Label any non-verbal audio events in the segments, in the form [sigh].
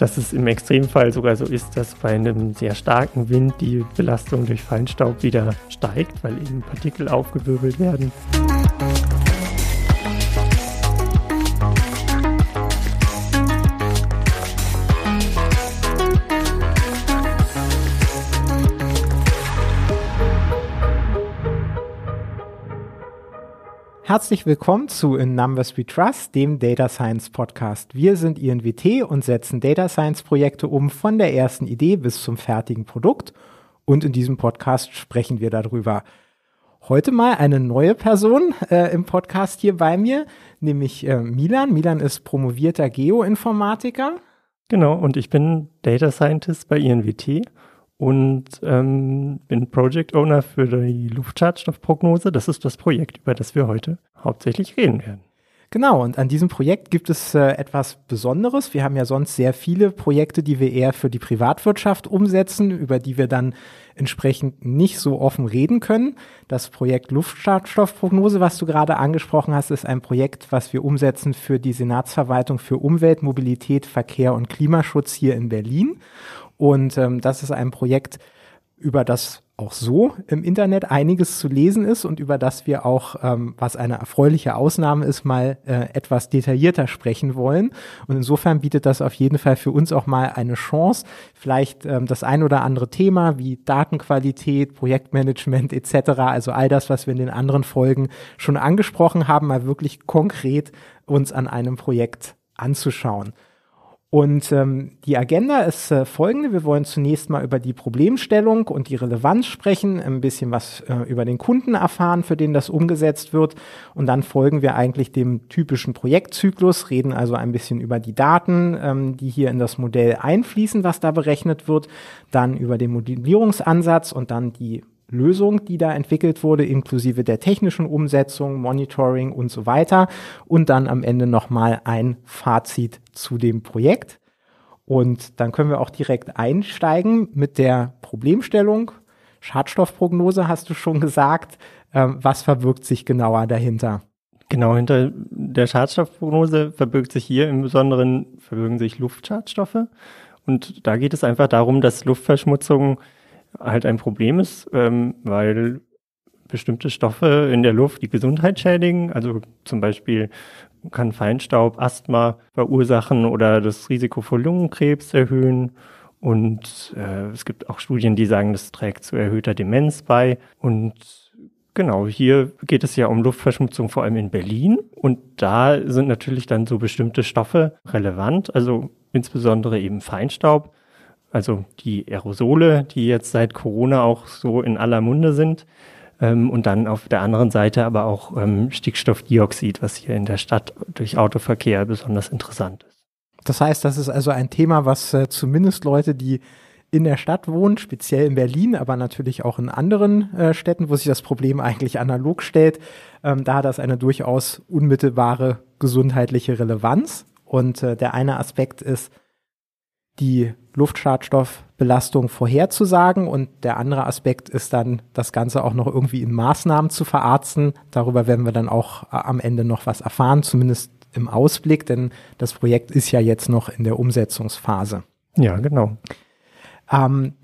dass es im Extremfall sogar so ist, dass bei einem sehr starken Wind die Belastung durch Feinstaub wieder steigt, weil eben Partikel aufgewirbelt werden. Herzlich willkommen zu In Numbers We Trust, dem Data Science Podcast. Wir sind INWT und setzen Data Science Projekte um von der ersten Idee bis zum fertigen Produkt. Und in diesem Podcast sprechen wir darüber. Heute mal eine neue Person äh, im Podcast hier bei mir, nämlich äh, Milan. Milan ist promovierter Geoinformatiker. Genau, und ich bin Data Scientist bei INWT und ähm, bin Project Owner für die Luftschadstoffprognose. Das ist das Projekt, über das wir heute hauptsächlich reden werden. Genau, und an diesem Projekt gibt es äh, etwas Besonderes. Wir haben ja sonst sehr viele Projekte, die wir eher für die Privatwirtschaft umsetzen, über die wir dann entsprechend nicht so offen reden können. Das Projekt Luftschadstoffprognose, was du gerade angesprochen hast, ist ein Projekt, was wir umsetzen für die Senatsverwaltung für Umwelt, Mobilität, Verkehr und Klimaschutz hier in Berlin. Und ähm, das ist ein Projekt, über das auch so im Internet einiges zu lesen ist und über das wir auch, ähm, was eine erfreuliche Ausnahme ist, mal äh, etwas detaillierter sprechen wollen. Und insofern bietet das auf jeden Fall für uns auch mal eine Chance, vielleicht ähm, das ein oder andere Thema wie Datenqualität, Projektmanagement etc., also all das, was wir in den anderen Folgen schon angesprochen haben, mal wirklich konkret uns an einem Projekt anzuschauen. Und ähm, die Agenda ist äh, folgende. Wir wollen zunächst mal über die Problemstellung und die Relevanz sprechen, ein bisschen was äh, über den Kunden erfahren, für den das umgesetzt wird. Und dann folgen wir eigentlich dem typischen Projektzyklus, reden also ein bisschen über die Daten, ähm, die hier in das Modell einfließen, was da berechnet wird, dann über den Modellierungsansatz und dann die Lösung, die da entwickelt wurde, inklusive der technischen Umsetzung, Monitoring und so weiter. Und dann am Ende nochmal ein Fazit zu dem Projekt. Und dann können wir auch direkt einsteigen mit der Problemstellung. Schadstoffprognose hast du schon gesagt. Ähm, was verbirgt sich genauer dahinter? Genau, hinter der Schadstoffprognose verbirgt sich hier im Besonderen, verbirgen sich Luftschadstoffe. Und da geht es einfach darum, dass Luftverschmutzung halt ein Problem ist, ähm, weil bestimmte Stoffe in der Luft die Gesundheit schädigen. Also zum Beispiel kann Feinstaub Asthma verursachen oder das Risiko für Lungenkrebs erhöhen. Und äh, es gibt auch Studien, die sagen, das trägt zu erhöhter Demenz bei. Und genau, hier geht es ja um Luftverschmutzung vor allem in Berlin. Und da sind natürlich dann so bestimmte Stoffe relevant, also insbesondere eben Feinstaub also die Aerosole, die jetzt seit Corona auch so in aller Munde sind. Ähm, und dann auf der anderen Seite aber auch ähm, Stickstoffdioxid, was hier in der Stadt durch Autoverkehr besonders interessant ist. Das heißt, das ist also ein Thema, was äh, zumindest Leute, die in der Stadt wohnen, speziell in Berlin, aber natürlich auch in anderen äh, Städten, wo sich das Problem eigentlich analog stellt, ähm, da hat das eine durchaus unmittelbare gesundheitliche Relevanz. Und äh, der eine Aspekt ist, die Luftschadstoffbelastung vorherzusagen und der andere Aspekt ist dann, das Ganze auch noch irgendwie in Maßnahmen zu verarzten. Darüber werden wir dann auch äh, am Ende noch was erfahren, zumindest im Ausblick, denn das Projekt ist ja jetzt noch in der Umsetzungsphase. Ja, genau. Ähm,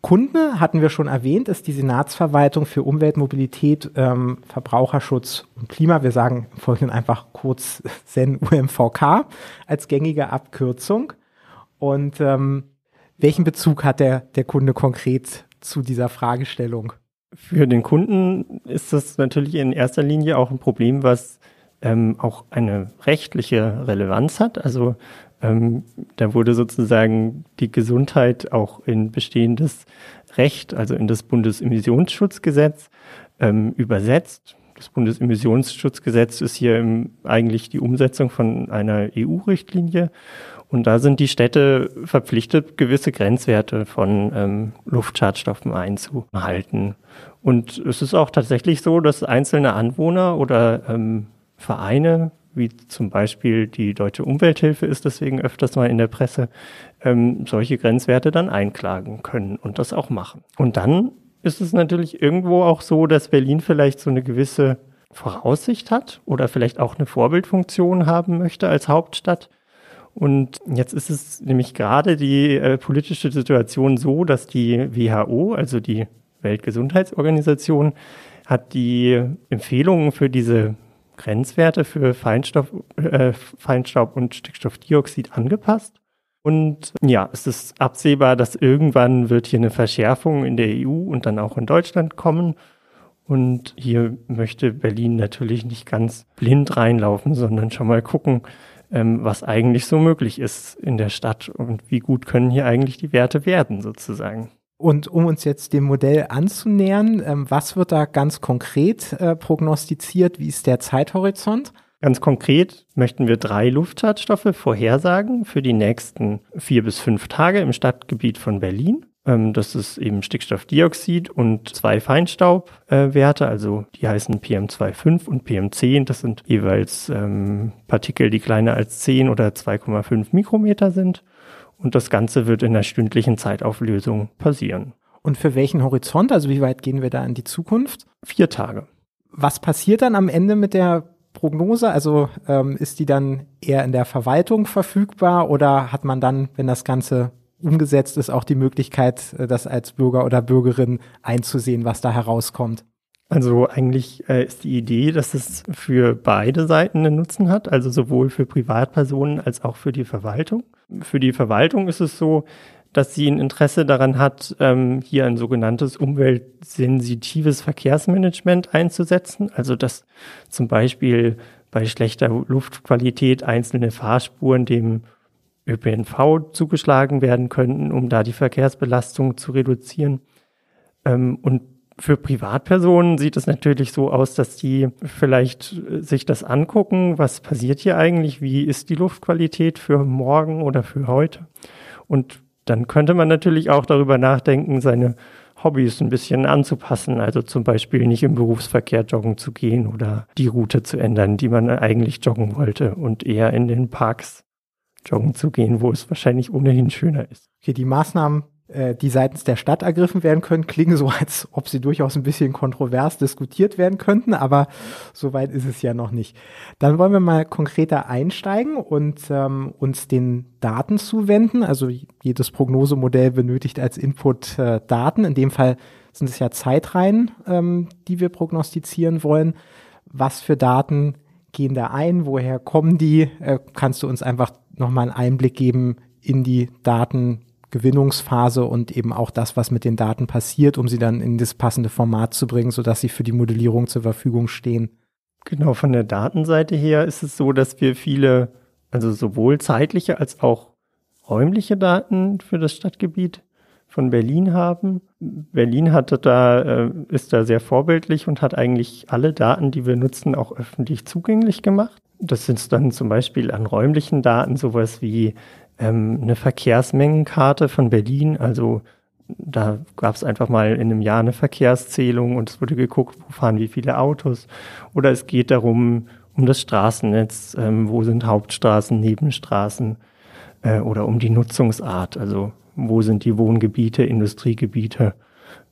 Kunde, hatten wir schon erwähnt, ist die Senatsverwaltung für Umwelt, Mobilität, ähm, Verbraucherschutz und Klima. Wir sagen im Folgenden einfach kurz [laughs] SEN UMVK als gängige Abkürzung. Und ähm, welchen Bezug hat der, der Kunde konkret zu dieser Fragestellung? Für den Kunden ist das natürlich in erster Linie auch ein Problem, was ähm, auch eine rechtliche Relevanz hat. Also ähm, da wurde sozusagen die Gesundheit auch in bestehendes Recht, also in das Bundesemissionsschutzgesetz ähm, übersetzt. Das Bundesemissionsschutzgesetz ist hier im, eigentlich die Umsetzung von einer EU-Richtlinie und da sind die Städte verpflichtet, gewisse Grenzwerte von ähm, Luftschadstoffen einzuhalten. Und es ist auch tatsächlich so, dass einzelne Anwohner oder ähm, Vereine, wie zum Beispiel die Deutsche Umwelthilfe ist deswegen öfters mal in der Presse, ähm, solche Grenzwerte dann einklagen können und das auch machen. Und dann ist es natürlich irgendwo auch so, dass Berlin vielleicht so eine gewisse Voraussicht hat oder vielleicht auch eine Vorbildfunktion haben möchte als Hauptstadt Und jetzt ist es nämlich gerade die äh, politische Situation so, dass die WHO, also die Weltgesundheitsorganisation, hat die Empfehlungen für diese Grenzwerte für Feinstaub, äh, Feinstaub und Stickstoffdioxid angepasst. Und ja, es ist absehbar, dass irgendwann wird hier eine Verschärfung in der EU und dann auch in Deutschland kommen. Und hier möchte Berlin natürlich nicht ganz blind reinlaufen, sondern schon mal gucken, ähm, was eigentlich so möglich ist in der Stadt und wie gut können hier eigentlich die Werte werden sozusagen. Und um uns jetzt dem Modell anzunähern, ähm, was wird da ganz konkret äh, prognostiziert? Wie ist der Zeithorizont? Ganz konkret möchten wir drei Luftschadstoffe vorhersagen für die nächsten vier bis fünf Tage im Stadtgebiet von Berlin. Ähm, das ist eben Stickstoffdioxid und zwei Feinstaubwerte, äh, also die heißen PM2,5 und PM10. Das sind jeweils ähm, Partikel, die kleiner als 10 oder 2,5 Mikrometer sind. Und das Ganze wird in der stündlichen Zeitauflösung passieren. Und für welchen Horizont? Also wie weit gehen wir da in die Zukunft? Vier Tage. Was passiert dann am Ende mit der Prognose? Also ähm, ist die dann eher in der Verwaltung verfügbar oder hat man dann, wenn das Ganze umgesetzt ist, auch die Möglichkeit, äh, das als Bürger oder Bürgerin einzusehen, was da herauskommt? Also eigentlich äh, ist die Idee, dass es für beide Seiten einen Nutzen hat, also sowohl für Privatpersonen als auch für die Verwaltung. Für die Verwaltung ist es so, dass sie ein Interesse daran hat, ähm, hier ein sogenanntes umweltsensitives Verkehrsmanagement einzusetzen. Also dass zum Beispiel bei schlechter Luftqualität einzelne Fahrspuren dem ÖPNV zugeschlagen werden könnten, um da die Verkehrsbelastung zu reduzieren. Ähm, und für Privatpersonen sieht es natürlich so aus, dass die vielleicht äh, sich das angucken, was passiert hier eigentlich, wie ist die Luftqualität für morgen oder für heute. Und dann könnte man natürlich auch darüber nachdenken, seine Hobbys ein bisschen anzupassen, also zum Beispiel nicht im Berufsverkehr joggen zu gehen oder die Route zu ändern, die man eigentlich joggen wollte und eher in den Parks joggen zu gehen, wo es wahrscheinlich ohnehin schöner ist. Okay, die Maßnahmen äh, die seitens der Stadt ergriffen werden können, klingen so, als ob sie durchaus ein bisschen kontrovers diskutiert werden könnten, aber soweit ist es ja noch nicht. Dann wollen wir mal konkreter einsteigen und ähm, uns den Daten zuwenden. Also jedes Prognosemodell benötigt als Input äh, Daten. In dem Fall sind es ja Zeitreihen, ähm, die wir prognostizieren wollen. Was für Daten gehen da ein? Woher kommen die? Äh, kannst du uns einfach nochmal einen Einblick geben in die Daten, Gewinnungsphase und eben auch das, was mit den Daten passiert, um sie dann in das passende Format zu bringen, sodass sie für die Modellierung zur Verfügung stehen. Genau, von der Datenseite her ist es so, dass wir viele, also sowohl zeitliche als auch räumliche Daten für das Stadtgebiet von Berlin haben. Berlin hatte da, äh, ist da sehr vorbildlich und hat eigentlich alle Daten, die wir nutzen, auch öffentlich zugänglich gemacht. Das sind dann zum Beispiel an räumlichen Daten sowas wie ähm, eine Verkehrsmengenkarte von Berlin. Also da gab es einfach mal in einem Jahr eine Verkehrszählung und es wurde geguckt, wo fahren wie viele Autos. Oder es geht darum, um das Straßennetz, ähm, wo sind Hauptstraßen, Nebenstraßen äh, oder um die Nutzungsart, also wo sind die Wohngebiete, Industriegebiete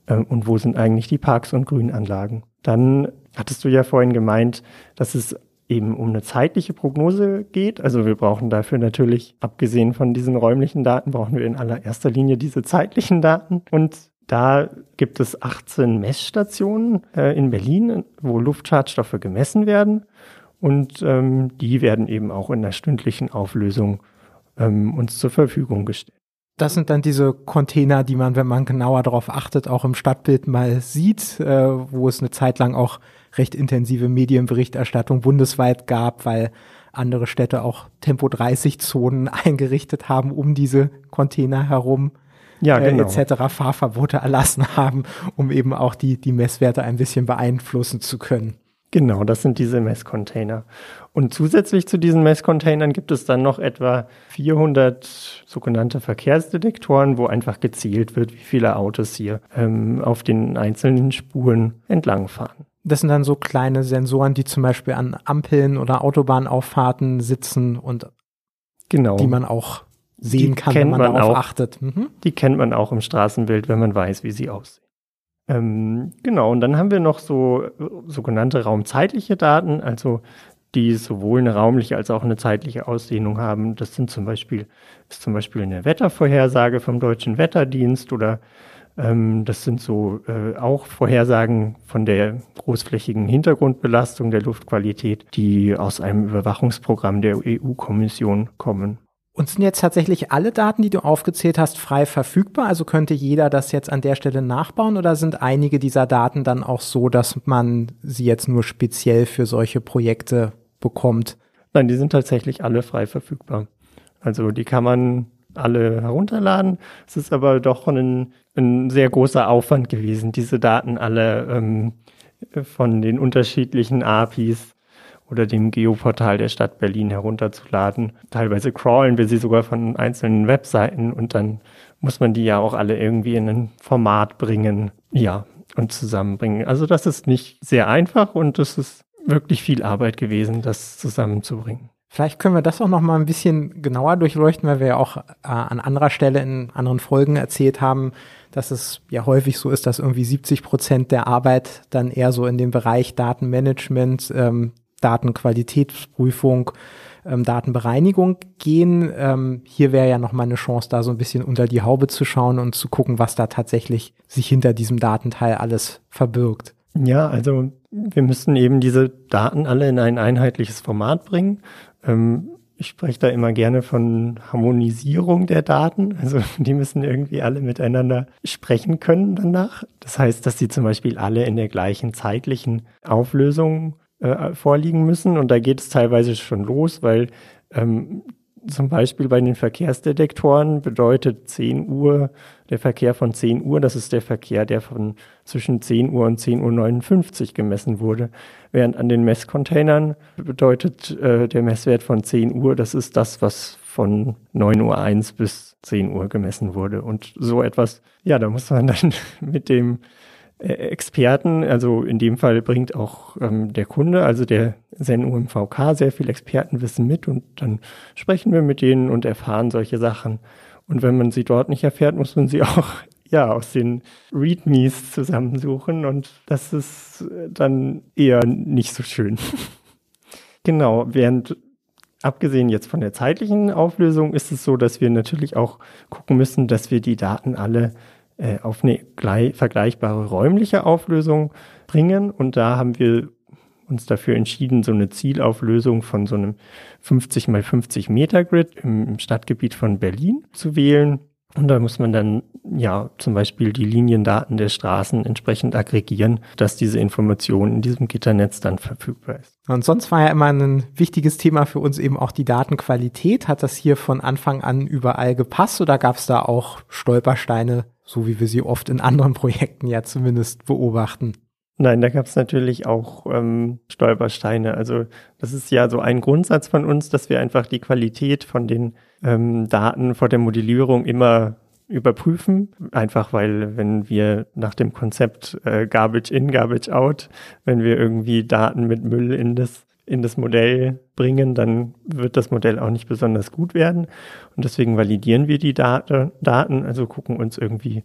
äh, und wo sind eigentlich die Parks und Grünanlagen. Dann hattest du ja vorhin gemeint, dass es eben um eine zeitliche Prognose geht. Also wir brauchen dafür natürlich, abgesehen von diesen räumlichen Daten, brauchen wir in allererster Linie diese zeitlichen Daten. Und da gibt es 18 Messstationen äh, in Berlin, wo Luftschadstoffe gemessen werden. Und ähm, die werden eben auch in der stündlichen Auflösung ähm, uns zur Verfügung gestellt. Das sind dann diese Container, die man, wenn man genauer darauf achtet, auch im Stadtbild mal sieht, äh, wo es eine Zeit lang auch recht intensive Medienberichterstattung bundesweit gab, weil andere Städte auch Tempo 30 Zonen [laughs] eingerichtet haben um diese Container herum. Ja, äh, genau. äh, etc. Fahrverbote erlassen haben, um eben auch die, die Messwerte ein bisschen beeinflussen zu können. Genau, das sind diese Messcontainer. Und zusätzlich zu diesen Messcontainern gibt es dann noch etwa 400 sogenannte Verkehrsdetektoren, wo einfach gezählt wird, wie viele Autos hier ähm, auf den einzelnen Spuren entlangfahren. Das sind dann so kleine Sensoren, die zum Beispiel an Ampeln oder Autobahnauffahrten sitzen und genau. die man auch sehen die kann, wenn man, man darauf auch, achtet. Mhm. Die kennt man auch im Straßenbild, wenn man weiß, wie sie aussehen. Ähm, genau, und dann haben wir noch so sogenannte raumzeitliche Daten, also die sowohl eine raumliche als auch eine zeitliche Ausdehnung haben. Das sind zum Beispiel, ist zum Beispiel eine Wettervorhersage vom Deutschen Wetterdienst oder ähm, das sind so äh, auch Vorhersagen von der großflächigen Hintergrundbelastung der Luftqualität, die aus einem Überwachungsprogramm der EU-Kommission kommen. Und sind jetzt tatsächlich alle Daten, die du aufgezählt hast, frei verfügbar? Also könnte jeder das jetzt an der Stelle nachbauen oder sind einige dieser Daten dann auch so, dass man sie jetzt nur speziell für solche Projekte bekommt? Nein, die sind tatsächlich alle frei verfügbar. Also die kann man alle herunterladen. Es ist aber doch ein, ein sehr großer Aufwand gewesen, diese Daten alle ähm, von den unterschiedlichen APIs oder dem Geoportal der Stadt Berlin herunterzuladen. Teilweise crawlen wir sie sogar von einzelnen Webseiten und dann muss man die ja auch alle irgendwie in ein Format bringen, ja, und zusammenbringen. Also das ist nicht sehr einfach und es ist wirklich viel Arbeit gewesen, das zusammenzubringen. Vielleicht können wir das auch noch mal ein bisschen genauer durchleuchten, weil wir ja auch äh, an anderer Stelle in anderen Folgen erzählt haben, dass es ja häufig so ist, dass irgendwie 70 Prozent der Arbeit dann eher so in den Bereich Datenmanagement, ähm, Datenqualitätsprüfung, ähm, Datenbereinigung gehen. Ähm, hier wäre ja noch mal eine Chance, da so ein bisschen unter die Haube zu schauen und zu gucken, was da tatsächlich sich hinter diesem Datenteil alles verbirgt. Ja, also wir müssen eben diese Daten alle in ein einheitliches Format bringen. Ähm, ich spreche da immer gerne von Harmonisierung der Daten. Also [laughs] die müssen irgendwie alle miteinander sprechen können danach. Das heißt, dass sie zum Beispiel alle in der gleichen zeitlichen Auflösung äh, vorliegen müssen. Und da geht es teilweise schon los, weil ähm, zum Beispiel bei den Verkehrsdetektoren bedeutet 10 Uhr, der Verkehr von 10 Uhr, das ist der Verkehr, der von zwischen 10 Uhr und 10.59 Uhr gemessen wurde. Während an den Messcontainern bedeutet äh, der Messwert von 10 Uhr, das ist das, was von 9.01 Uhr bis 10 Uhr gemessen wurde. Und so etwas, ja, da muss man dann [laughs] mit dem Experten, also in dem Fall bringt auch ähm, der Kunde, also der SEN-UMVK, sehr viel Expertenwissen mit und dann sprechen wir mit denen und erfahren solche Sachen. Und wenn man sie dort nicht erfährt, muss man sie [laughs] auch ja aus den Readmes zusammensuchen und das ist dann eher nicht so schön. [laughs] genau, während abgesehen jetzt von der zeitlichen Auflösung ist es so, dass wir natürlich auch gucken müssen, dass wir die Daten alle äh, auf eine gleich, vergleichbare räumliche Auflösung bringen. Und da haben wir uns dafür entschieden, so eine Zielauflösung von so einem 50 mal 50 Meter Grid im Stadtgebiet von Berlin zu wählen. Und da muss man dann ja zum Beispiel die Liniendaten der Straßen entsprechend aggregieren, dass diese Information in diesem Gitternetz dann verfügbar ist. Und sonst war ja immer ein wichtiges Thema für uns eben auch die Datenqualität. Hat das hier von Anfang an überall gepasst oder gab es da auch Stolpersteine, so wie wir sie oft in anderen [laughs] Projekten ja zumindest beobachten? Nein, da gab es natürlich auch ähm, Stolpersteine. Also das ist ja so ein Grundsatz von uns, dass wir einfach die Qualität von den ähm, Daten vor der Modellierung immer überprüfen. Einfach weil, wenn wir nach dem Konzept äh, Garbage in, Garbage out, wenn wir irgendwie Daten mit Müll in das, in das Modell bringen, dann wird das Modell auch nicht besonders gut werden. Und deswegen validieren wir die Date, Daten, also gucken uns irgendwie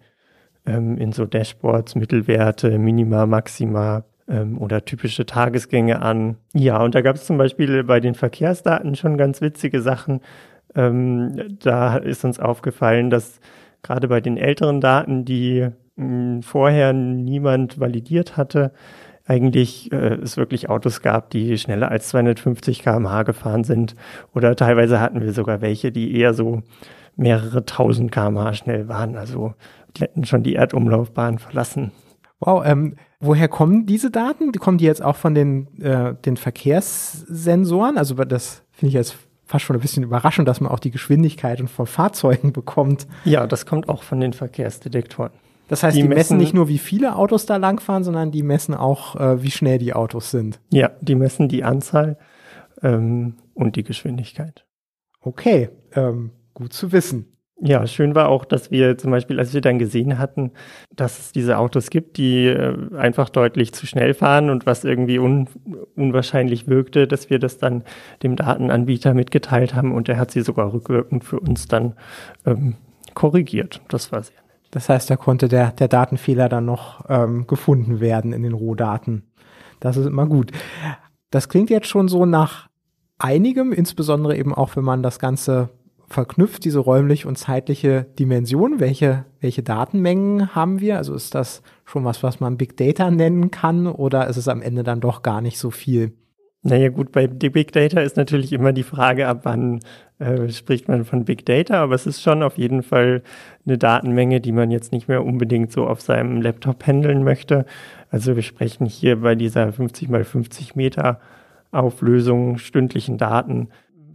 ähm, in so Dashboards Mittelwerte, Minima, Maxima ähm, oder typische Tagesgänge an. Ja, und da gab es zum Beispiel bei den Verkehrsdaten schon ganz witzige Sachen. Ähm, da ist uns aufgefallen, dass gerade bei den älteren Daten, die mh, hm, vorher niemand validiert hatte, eigentlich äh, es wirklich Autos gab, die schneller als 250 km/h gefahren sind. Oder teilweise hatten wir sogar welche, die eher so mehrere tausend km/h schnell waren. Also die hätten schon die Erdumlaufbahn verlassen. Wow, ähm, woher kommen diese Daten? Kommen die jetzt auch von den, äh, den Verkehrssensoren? Also das finde ich jetzt fast schon ein bisschen überraschend, dass man auch die Geschwindigkeiten von Fahrzeugen bekommt. Ja, das kommt auch von den Verkehrsdetektoren. Das heißt, die, die messen, messen, nicht nur, wie viele Autos da langfahren, sondern die messen auch, äh, wie schnell die Autos sind. Ja, die messen die Anzahl ähm, und die Geschwindigkeit. Okay, ähm, gut zu wissen. Ja, schön war auch, dass wir zum Beispiel, als wir dann gesehen hatten, dass es diese Autos gibt, die äh, einfach deutlich zu schnell fahren und was irgendwie un unwahrscheinlich wirkte, dass wir das dann dem Datenanbieter mitgeteilt haben und er hat sie sogar rückwirkend für uns dann ähm, korrigiert. Das war sehr. Das heißt, da konnte der, der Datenfehler dann noch ähm, gefunden werden in den Rohdaten. Das ist immer gut. Das klingt jetzt schon so nach einigem, insbesondere eben auch, wenn man das Ganze verknüpft, diese räumliche und zeitliche Dimension. Welche, welche Datenmengen haben wir? Also ist das schon was, was man Big Data nennen kann oder ist es am Ende dann doch gar nicht so viel? Naja gut, bei Big Data ist natürlich immer die Frage, ab wann äh, spricht man von Big Data, aber es ist schon auf jeden Fall eine Datenmenge, die man jetzt nicht mehr unbedingt so auf seinem Laptop handeln möchte. Also wir sprechen hier bei dieser 50 mal 50 Meter Auflösung stündlichen Daten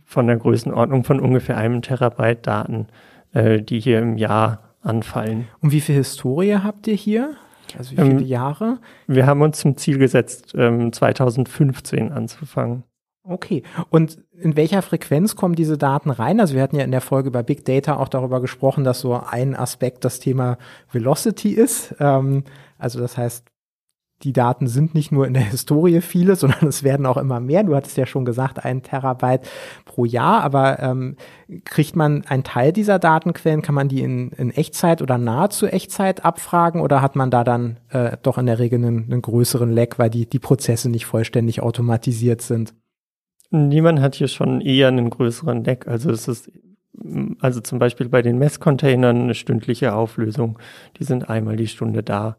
von der Größenordnung von ungefähr einem Terabyte Daten, äh, die hier im Jahr anfallen. Und wie viel Historie habt ihr hier? Also wie viele ähm, Jahre? Wir haben uns zum Ziel gesetzt, ähm, 2015 anzufangen. Okay. Und in welcher Frequenz kommen diese Daten rein? Also wir hatten ja in der Folge über Big Data auch darüber gesprochen, dass so ein Aspekt das Thema Velocity ist. Ähm, also das heißt, die Daten sind nicht nur in der [laughs] Historie viele, sondern es werden auch immer mehr. Du hattest ja schon gesagt, ein Terabyte pro Jahr, aber ähm, kriegt man einen Teil dieser Datenquellen, kann man die in, in Echtzeit oder nahezu Echtzeit abfragen oder hat man da dann äh, doch in der Regel einen, einen größeren Lag, weil die, die Prozesse nicht vollständig automatisiert sind? Niemand hat hier schon eher einen größeren Lag. Also es ist also zum Beispiel bei den Messcontainern eine stündliche Auflösung. Die sind einmal die Stunde da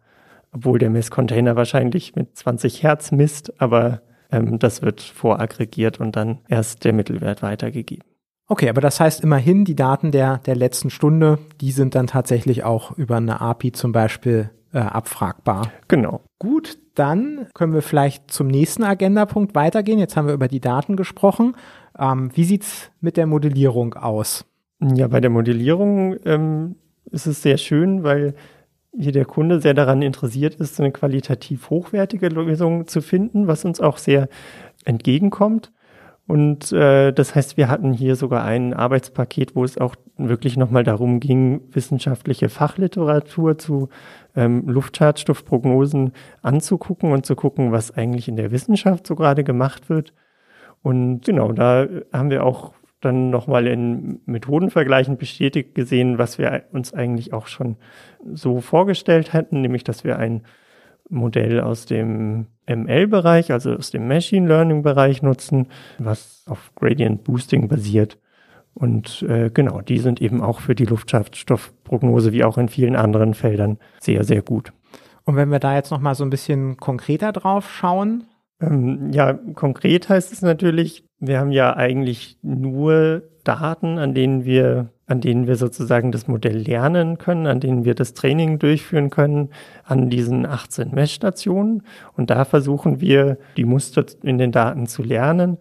obwohl der Messcontainer wahrscheinlich mit 20 Hertz misst, aber ähm, das wird voraggregiert und dann erst der Mittelwert weitergegeben. Okay, aber das heißt immerhin, die Daten der, der letzten Stunde, die sind dann tatsächlich auch über eine API zum Beispiel äh, abfragbar. Genau. Gut, dann können wir vielleicht zum nächsten Agendapunkt weitergehen. Jetzt haben wir über die Daten gesprochen. Ähm, wie sieht's mit der Modellierung aus? Ja, bei der Modellierung ähm, ist es sehr schön, weil hier der Kunde sehr daran interessiert ist, eine qualitativ hochwertige Lösung zu finden, was uns auch sehr entgegenkommt. Und äh, das heißt, wir hatten hier sogar ein Arbeitspaket, wo es auch wirklich nochmal darum ging, wissenschaftliche Fachliteratur zu ähm, Luftschadstoffprognosen anzugucken und zu gucken, was eigentlich in der Wissenschaft so gerade gemacht wird. Und genau, da haben wir auch dann nochmal in Methodenvergleichen bestätigt gesehen, was wir uns eigentlich auch schon so vorgestellt hätten, nämlich dass wir ein Modell aus dem ML-Bereich, also aus dem Machine Learning-Bereich nutzen, was auf Gradient Boosting basiert. Und äh, genau, die sind eben auch für die Luftschadstoffprognose wie auch in vielen anderen Feldern sehr, sehr gut. Und wenn wir da jetzt nochmal so ein bisschen konkreter drauf schauen, ähm, ja, konkret heißt es natürlich, wir haben ja eigentlich nur Daten, an denen wir, an denen wir sozusagen das Modell lernen können, an denen wir das Training durchführen können, an diesen 18 Messstationen. Und da versuchen wir, die Muster in den Daten zu lernen.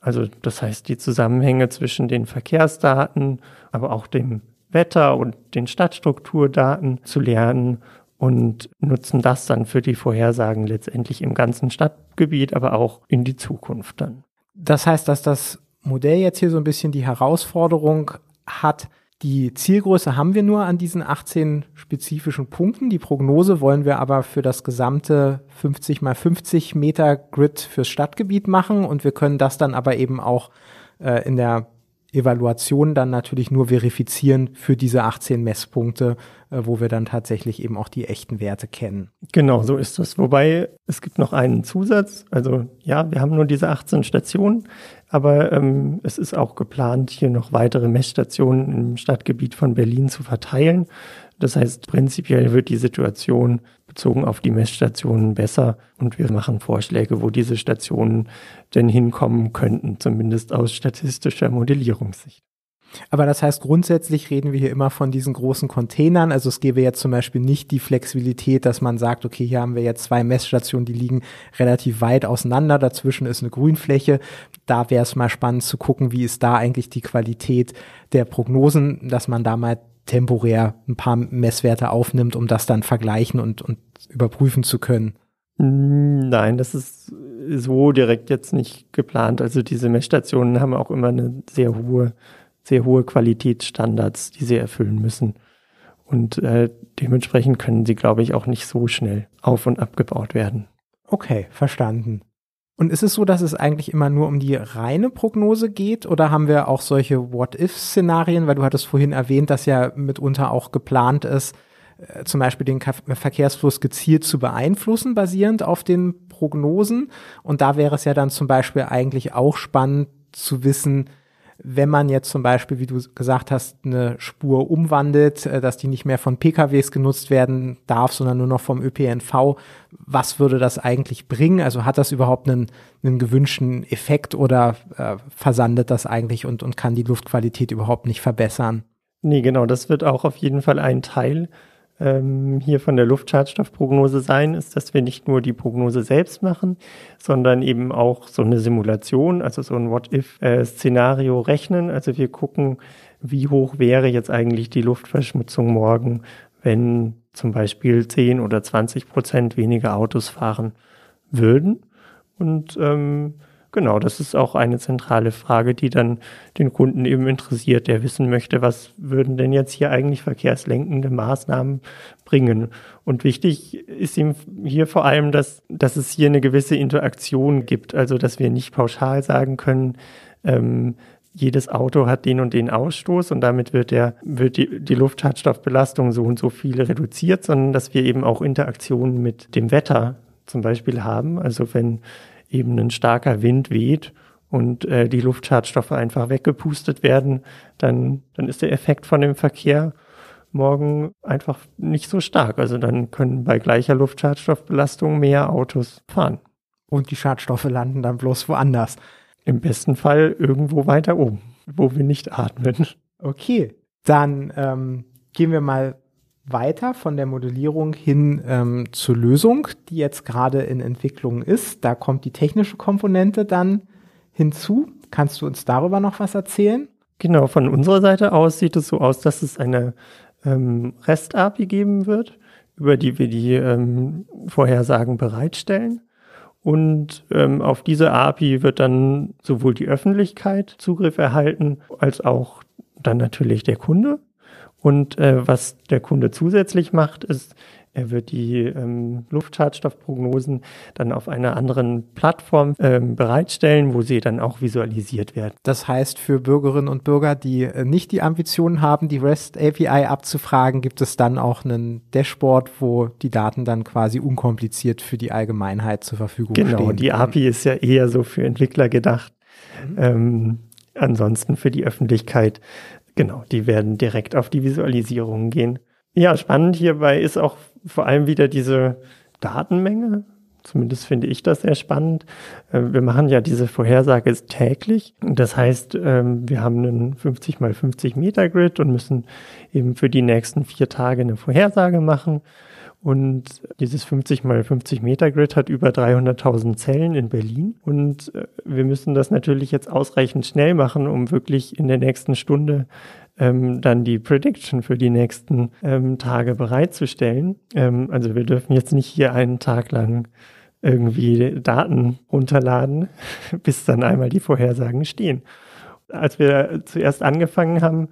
Also das heißt, die Zusammenhänge zwischen den Verkehrsdaten, aber auch dem Wetter und den Stadtstrukturdaten zu lernen und nutzen das dann für die Vorhersagen letztendlich im ganzen Stadtgebiet, aber auch in die Zukunft dann. Das heißt, dass das Modell jetzt hier so ein bisschen die Herausforderung hat, die Zielgröße haben wir nur an diesen 18 spezifischen Punkten. Die Prognose wollen wir aber für das gesamte 50 mal 50 Meter Grid fürs Stadtgebiet machen und wir können das dann aber eben auch äh, in der Evaluation dann natürlich nur verifizieren für diese 18 Messpunkte, äh, wo wir dann tatsächlich eben auch die echten Werte kennen. Genau, so ist es. Wobei es gibt noch einen Zusatz. Also ja, wir haben nur diese 18 Stationen, aber ähm, es ist auch geplant, hier noch weitere Messstationen im Stadtgebiet von Berlin zu verteilen. Das heißt, prinzipiell wird die Situation bezogen auf die Messstationen besser und wir machen Vorschläge, wo diese Stationen denn hinkommen könnten, zumindest aus statistischer Modellierungssicht. Aber das heißt, grundsätzlich reden wir hier immer von diesen großen Containern. Also es gäbe jetzt zum Beispiel nicht die Flexibilität, dass man sagt, okay, hier haben wir jetzt zwei Messstationen, die liegen relativ weit auseinander. Dazwischen ist eine Grünfläche. Da wäre es mal spannend zu gucken, wie ist da eigentlich die Qualität der Prognosen, dass man da mal temporär ein paar Messwerte aufnimmt, um das dann vergleichen und, und überprüfen zu können? Nein, das ist so direkt jetzt nicht geplant. Also diese Messstationen haben auch immer eine sehr hohe, sehr hohe Qualitätsstandards, die sie erfüllen müssen. Und äh, dementsprechend können sie, glaube ich, auch nicht so schnell auf und abgebaut werden. Okay, verstanden. Und ist es so, dass es eigentlich immer nur um die reine Prognose geht oder haben wir auch solche What-If-Szenarien, weil du hattest vorhin erwähnt, dass ja mitunter auch geplant ist, äh, zum Beispiel den Verkehrsfluss gezielt zu beeinflussen, basierend auf den Prognosen. Und da wäre es ja dann zum Beispiel eigentlich auch spannend zu wissen, wenn man jetzt zum Beispiel, wie du gesagt hast, eine Spur umwandelt, äh, dass die nicht mehr von PKWs genutzt werden darf, sondern nur noch vom ÖPNV, was würde das eigentlich bringen? Also hat das überhaupt einen, einen gewünschten Effekt oder äh, versandet das eigentlich und, und kann die Luftqualität überhaupt nicht verbessern? Nee, genau, das wird auch auf jeden Fall ein Teil ähm, hier von der Luftschadstoffprognose sein, ist, dass wir nicht nur die Prognose selbst machen, sondern eben auch so eine Simulation, also so ein What-If-Szenario rechnen. Also wir gucken, wie hoch wäre jetzt eigentlich die Luftverschmutzung morgen, wenn zum Beispiel 10 oder 20 Prozent weniger Autos fahren würden. Und ähm, Genau, das ist auch eine zentrale Frage, die dann den Kunden eben interessiert, der wissen möchte, was würden denn jetzt hier eigentlich verkehrslenkende Maßnahmen bringen. Und wichtig ist ihm hier vor allem, dass, dass es hier eine gewisse Interaktion gibt, also dass wir nicht pauschal sagen können, ähm, jedes Auto hat den und den Ausstoß und damit wird der, wird die, die Luftschadstoffbelastung so und so viel reduziert, sondern dass wir eben auch Interaktionen mit dem Wetter zum Beispiel haben. Also wenn eben ein starker Wind weht und äh, die Luftschadstoffe einfach weggepustet werden, dann, dann ist der Effekt von dem Verkehr morgen einfach nicht so stark. Also dann können bei gleicher Luftschadstoffbelastung mehr Autos fahren. Und die Schadstoffe landen dann bloß woanders. Im besten Fall irgendwo weiter oben, wo wir nicht atmen. Okay, dann ähm, gehen wir mal weiter von der Modellierung hin ähm, zur Lösung, die jetzt gerade in Entwicklung ist. Da kommt die technische Komponente dann hinzu. Kannst du uns darüber noch was erzählen? Genau, von unserer Seite aus sieht es so aus, dass es eine ähm, REST-API geben wird, über die wir die ähm, Vorhersagen bereitstellen. Und ähm, auf diese API wird dann sowohl die Öffentlichkeit Zugriff erhalten, als auch dann natürlich der Kunde. Und äh, was der Kunde zusätzlich macht, ist, er wird die ähm, Luftschadstoffprognosen dann auf einer anderen Plattform ähm, bereitstellen, wo sie dann auch visualisiert werden. Das heißt, für Bürgerinnen und Bürger, die äh, nicht die Ambitionen haben, die REST API abzufragen, gibt es dann auch einen Dashboard, wo die Daten dann quasi unkompliziert für die Allgemeinheit zur Verfügung genau, stehen. Genau, die API ist ja eher so für Entwickler gedacht. Mhm. Ähm, ansonsten für die Öffentlichkeit Genau, die werden direkt auf die Visualisierung gehen. Ja, spannend hierbei ist auch vor allem wieder diese Datenmenge. Zumindest finde ich das sehr spannend. Äh, wir machen ja diese Vorhersage täglich. Das heißt, ähm, wir haben einen 50 mal 50 Meter Grid und müssen eben für die nächsten vier Tage eine Vorhersage machen. Und dieses 50 mal 50 Meter Grid hat über 300.000 Zellen in Berlin. Und äh, wir müssen das natürlich jetzt ausreichend schnell machen, um wirklich in der nächsten Stunde ähm, dann die Prediction für die nächsten ähm, Tage bereitzustellen. Ähm, also wir dürfen jetzt nicht hier einen Tag lang irgendwie Daten runterladen, [laughs] bis dann einmal die Vorhersagen stehen. Als wir zuerst angefangen haben,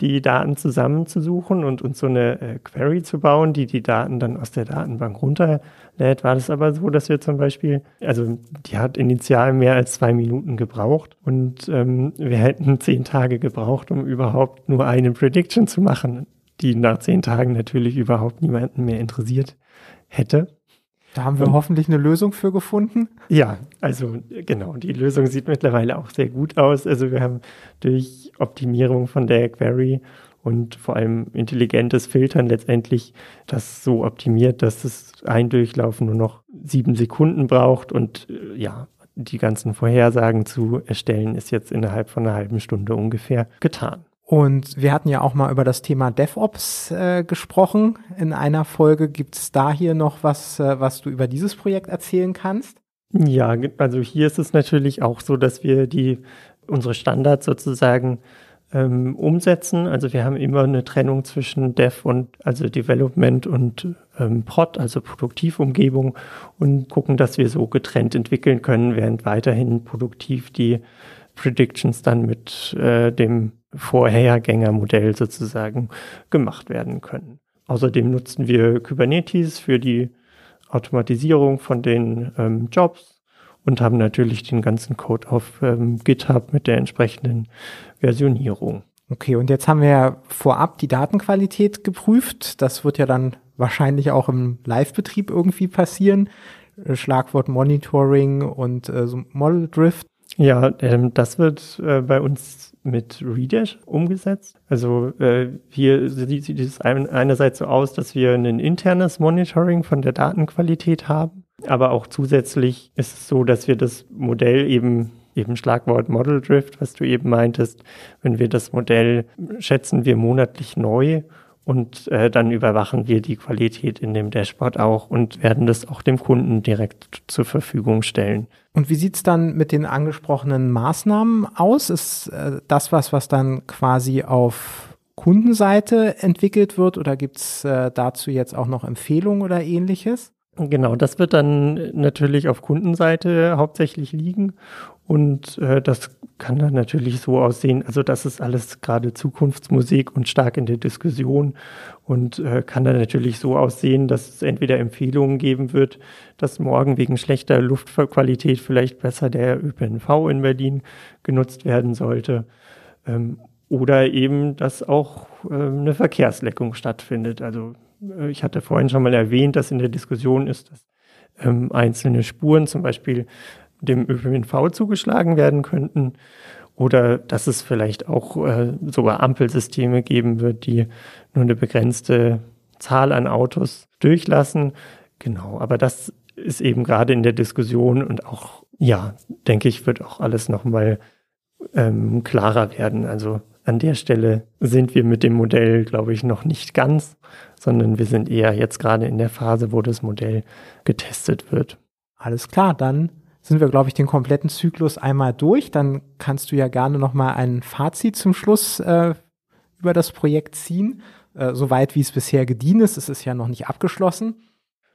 die Daten zusammenzusuchen und uns so eine äh, Query zu bauen, die die Daten dann aus der Datenbank runterlädt, war das aber so, dass wir zum Beispiel, also die hat initial mehr als zwei Minuten gebraucht und ähm, wir hätten zehn Tage gebraucht, um überhaupt nur eine Prediction zu machen, die nach zehn Tagen natürlich überhaupt niemanden mehr interessiert hätte. Da haben wir und, hoffentlich eine Lösung für gefunden. Ja, also genau, die Lösung sieht mittlerweile auch sehr gut aus. Also wir haben durch Optimierung von der Query und vor allem intelligentes Filtern letztendlich das so optimiert, dass das Eindurchlaufen nur noch sieben Sekunden braucht und äh, ja, die ganzen Vorhersagen zu erstellen ist jetzt innerhalb von einer halben Stunde ungefähr getan. Und wir hatten ja auch mal über das Thema DevOps äh, gesprochen. In einer Folge gibt es da hier noch was, äh, was du über dieses Projekt erzählen kannst? Ja, also hier ist es natürlich auch so, dass wir die unsere Standards sozusagen ähm, umsetzen. Also wir haben immer eine Trennung zwischen Dev und also Development und ähm, Prod, also Produktivumgebung und gucken, dass wir so getrennt entwickeln können, während weiterhin produktiv die Predictions dann mit äh, dem Vorhergängermodell sozusagen gemacht werden können. Außerdem nutzen wir Kubernetes für die Automatisierung von den ähm, Jobs und haben natürlich den ganzen Code auf ähm, GitHub mit der entsprechenden Versionierung. Okay, und jetzt haben wir ja vorab die Datenqualität geprüft. Das wird ja dann wahrscheinlich auch im Live-Betrieb irgendwie passieren. Äh, Schlagwort Monitoring und äh, so Model Drift. Ja, ähm, das wird äh, bei uns mit Redash umgesetzt. Also äh, hier sieht, es einerseits so aus, dass wir ein internes Monitoring von der Datenqualität haben, aber auch zusätzlich ist es so, dass wir das Modell eben eben Schlagwort Model Drift, was du eben meintest, wenn wir das Modell schätzen wir monatlich neu und äh, dann überwachen wir die Qualität in dem Dashboard auch und werden das auch dem Kunden direkt zur Verfügung stellen. Und wie sieht's dann mit den angesprochenen Maßnahmen aus? Ist äh, das was, was dann quasi auf Kundenseite entwickelt wird oder gibt's äh, dazu jetzt auch noch Empfehlungen oder ähnliches? Genau, das wird dann natürlich auf Kundenseite hauptsächlich liegen und äh, das kann dann natürlich so aussehen, also das ist alles gerade Zukunftsmusik und stark in der Diskussion und äh, kann dann natürlich so aussehen, dass es entweder Empfehlungen geben wird, dass morgen wegen schlechter Luftqualität vielleicht besser der ÖPNV in Berlin genutzt werden sollte. Ähm, oder eben, dass auch äh, eine Verkehrsleckung stattfindet. Also ich hatte vorhin schon mal erwähnt, dass in der Diskussion ist, dass ähm, einzelne Spuren zum Beispiel dem ÖPNV zugeschlagen werden könnten oder dass es vielleicht auch äh, sogar Ampelsysteme geben wird, die nur eine begrenzte Zahl an Autos durchlassen. Genau, aber das ist eben gerade in der Diskussion und auch, ja, denke ich, wird auch alles nochmal ähm, klarer werden. Also an der Stelle sind wir mit dem Modell, glaube ich, noch nicht ganz, sondern wir sind eher jetzt gerade in der Phase, wo das Modell getestet wird. Alles klar, dann sind wir, glaube ich, den kompletten Zyklus einmal durch. Dann kannst du ja gerne noch mal ein Fazit zum Schluss äh, über das Projekt ziehen. Äh, soweit wie es bisher gediehen ist, es ist ja noch nicht abgeschlossen.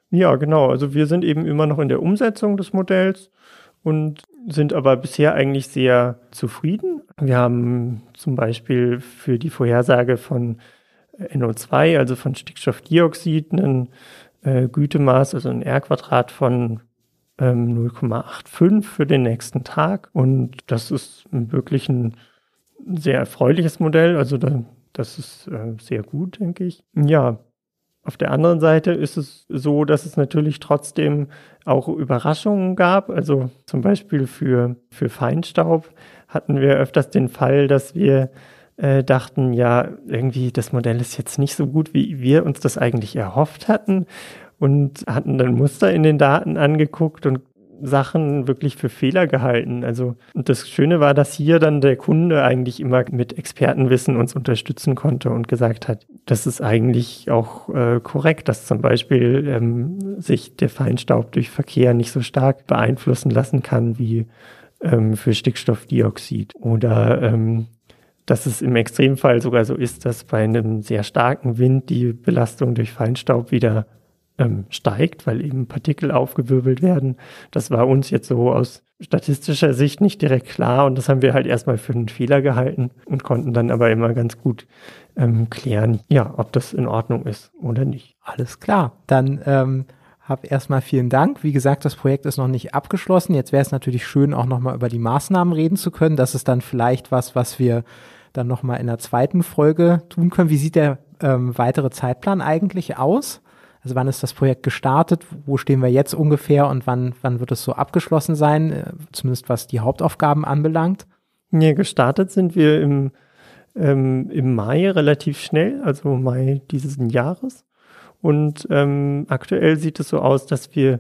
Ja, genau. Also wir sind eben immer noch in der Umsetzung des Modells und sind aber bisher eigentlich sehr zufrieden. Wir haben zum Beispiel für die Vorhersage von NO2, also von Stickstoffdioxid, ein äh, Gütemaß, also ein R-Quadrat von ähm, 0,85 für den nächsten Tag. Und das ist wirklich ein sehr erfreuliches Modell. Also da, das ist äh, sehr gut, denke ich. Ja, auf der anderen Seite ist es so, dass es natürlich trotzdem auch Überraschungen gab. Also zum Beispiel für, für Feinstaub hatten wir öfters den Fall, dass wir äh, dachten, ja, irgendwie das Modell ist jetzt nicht so gut, wie wir uns das eigentlich erhofft hatten und hatten dann Muster in den Daten angeguckt und Sachen wirklich für Fehler gehalten. Also und das Schöne war, dass hier dann der Kunde eigentlich immer mit Expertenwissen uns unterstützen konnte und gesagt hat, das ist eigentlich auch äh, korrekt, dass zum Beispiel ähm, sich der Feinstaub durch Verkehr nicht so stark beeinflussen lassen kann wie ähm, für Stickstoffdioxid. Oder ähm, dass es im Extremfall sogar so ist, dass bei einem sehr starken Wind die Belastung durch Feinstaub wieder ähm, steigt, weil eben Partikel aufgewirbelt werden. Das war uns jetzt so aus statistischer Sicht nicht direkt klar und das haben wir halt erstmal für einen Fehler gehalten und konnten dann aber immer ganz gut ähm, klären, ja, ob das in Ordnung ist oder nicht. Alles klar. Dann ähm, hab erstmal vielen Dank. Wie gesagt, das Projekt ist noch nicht abgeschlossen. Jetzt wäre es natürlich schön, auch nochmal über die Maßnahmen reden zu können. Das ist dann vielleicht was, was wir dann nochmal in der zweiten Folge tun können. Wie sieht der ähm, weitere Zeitplan eigentlich aus? Also wann ist das Projekt gestartet? Wo stehen wir jetzt ungefähr und wann, wann wird es so abgeschlossen sein, äh, zumindest was die Hauptaufgaben anbelangt? Ja, gestartet sind wir im, ähm, im Mai relativ schnell, also Mai dieses Jahres. Und ähm, aktuell sieht es so aus, dass wir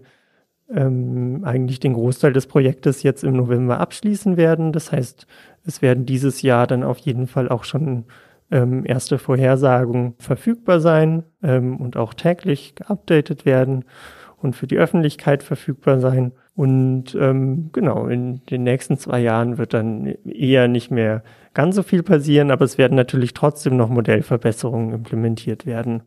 ähm, eigentlich den Großteil des Projektes jetzt im November abschließen werden. Das heißt, es werden dieses Jahr dann auf jeden Fall auch schon ähm, erste Vorhersagen verfügbar sein ähm, und auch täglich geupdatet werden und für die Öffentlichkeit verfügbar sein. Und ähm, genau, in den nächsten zwei Jahren wird dann eher nicht mehr ganz so viel passieren, aber es werden natürlich trotzdem noch Modellverbesserungen implementiert werden.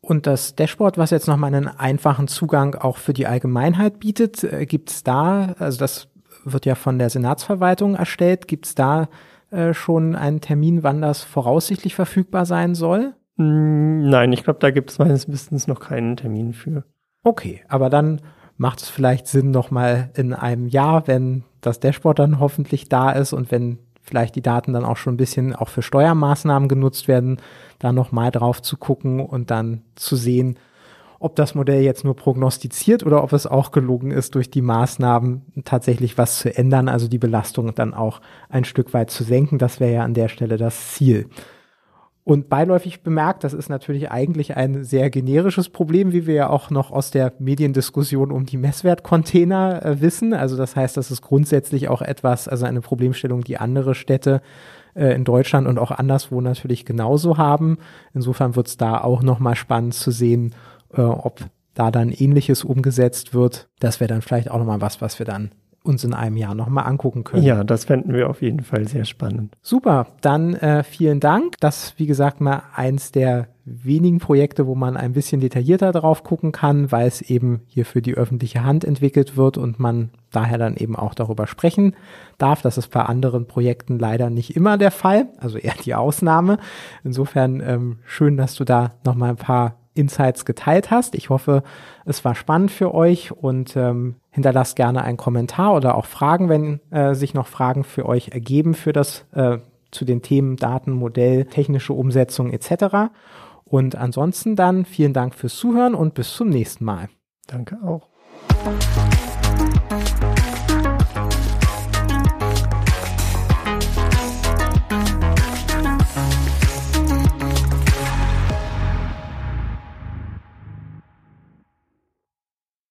Und das Dashboard, was jetzt nochmal einen einfachen Zugang auch für die Allgemeinheit bietet, äh, gibt es da, also das wird ja von der Senatsverwaltung erstellt, gibt es da äh, schon einen Termin, wann das voraussichtlich verfügbar sein soll? Mm, nein, ich glaube, da gibt es meines Wissens noch keinen Termin für. Okay, aber dann macht es vielleicht Sinn, nochmal in einem Jahr, wenn das Dashboard dann hoffentlich da ist und wenn vielleicht die Daten dann auch schon ein bisschen auch für Steuermaßnahmen genutzt werden, da nochmal drauf zu gucken und dann zu sehen, ob das Modell jetzt nur prognostiziert oder ob es auch gelungen ist, durch die Maßnahmen tatsächlich was zu ändern, also die Belastung dann auch ein Stück weit zu senken. Das wäre ja an der Stelle das Ziel. Und beiläufig bemerkt, das ist natürlich eigentlich ein sehr generisches Problem, wie wir ja auch noch aus der Mediendiskussion um die Messwertcontainer äh, wissen. Also das heißt, das ist grundsätzlich auch etwas, also eine Problemstellung, die andere Städte äh, in Deutschland und auch anderswo natürlich genauso haben. Insofern wird es da auch nochmal spannend zu sehen, äh, ob da dann ähnliches umgesetzt wird. Das wäre dann vielleicht auch nochmal was, was wir dann uns in einem Jahr nochmal angucken können. Ja, das fänden wir auf jeden Fall sehr spannend. Super, dann äh, vielen Dank. Das, wie gesagt, mal eins der wenigen Projekte, wo man ein bisschen detaillierter drauf gucken kann, weil es eben hier für die öffentliche Hand entwickelt wird und man daher dann eben auch darüber sprechen darf. Das ist bei anderen Projekten leider nicht immer der Fall, also eher die Ausnahme. Insofern ähm, schön, dass du da nochmal ein paar Insights geteilt hast. Ich hoffe, es war spannend für euch und ähm, hinterlasst gerne einen Kommentar oder auch Fragen, wenn äh, sich noch Fragen für euch ergeben für das äh, zu den Themen Daten, Modell, technische Umsetzung etc. Und ansonsten dann vielen Dank fürs Zuhören und bis zum nächsten Mal. Danke auch.